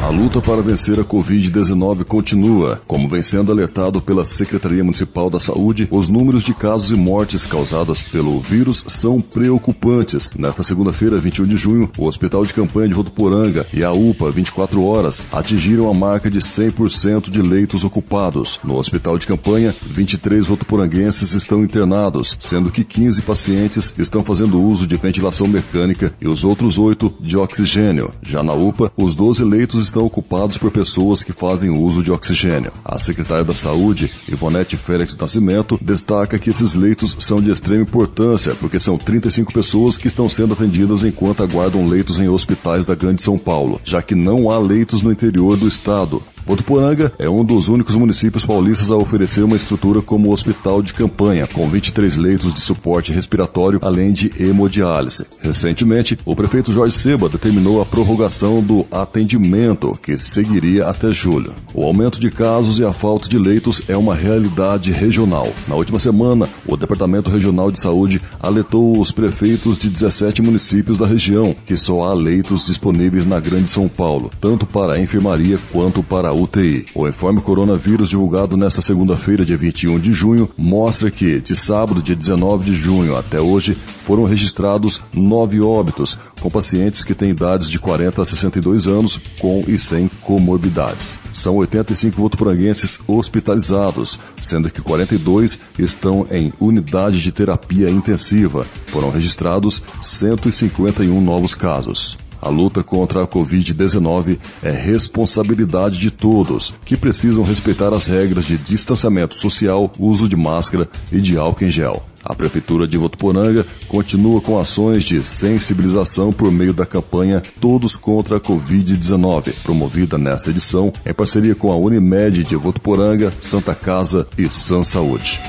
A luta para vencer a Covid-19 continua. Como vem sendo alertado pela Secretaria Municipal da Saúde, os números de casos e mortes causadas pelo vírus são preocupantes. Nesta segunda-feira, 21 de junho, o Hospital de Campanha de Votuporanga e a UPA 24 Horas atingiram a marca de 100% de leitos ocupados. No Hospital de Campanha, 23 votuporanguenses estão internados, sendo que 15 pacientes estão fazendo uso de ventilação mecânica e os outros 8 de oxigênio. Já na UPA, os 12 leitos estão ocupados por pessoas que fazem uso de oxigênio. A secretária da Saúde, Ivonete Félix Nascimento, destaca que esses leitos são de extrema importância, porque são 35 pessoas que estão sendo atendidas enquanto aguardam leitos em hospitais da Grande São Paulo, já que não há leitos no interior do estado. Votuporanga é um dos únicos municípios paulistas a oferecer uma estrutura como hospital de campanha, com 23 leitos de suporte respiratório, além de hemodiálise. Recentemente, o prefeito Jorge Seba determinou a prorrogação do atendimento, que seguiria até julho. O aumento de casos e a falta de leitos é uma realidade regional. Na última semana, o Departamento Regional de Saúde alertou os prefeitos de 17 municípios da região que só há leitos disponíveis na Grande São Paulo, tanto para a enfermaria quanto para UTI. O informe coronavírus divulgado nesta segunda-feira, dia 21 de junho, mostra que de sábado, dia 19 de junho até hoje, foram registrados nove óbitos com pacientes que têm idades de 40 a 62 anos com e sem comorbidades. São 85 votuporanguenses hospitalizados, sendo que 42 estão em unidade de terapia intensiva. Foram registrados 151 novos casos. A luta contra a Covid-19 é responsabilidade de todos, que precisam respeitar as regras de distanciamento social, uso de máscara e de álcool em gel. A Prefeitura de Votuporanga continua com ações de sensibilização por meio da campanha Todos contra a Covid-19, promovida nesta edição em parceria com a Unimed de Votuporanga, Santa Casa e San Saúde.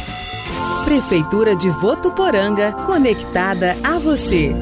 Prefeitura de Votuporanga, conectada a você.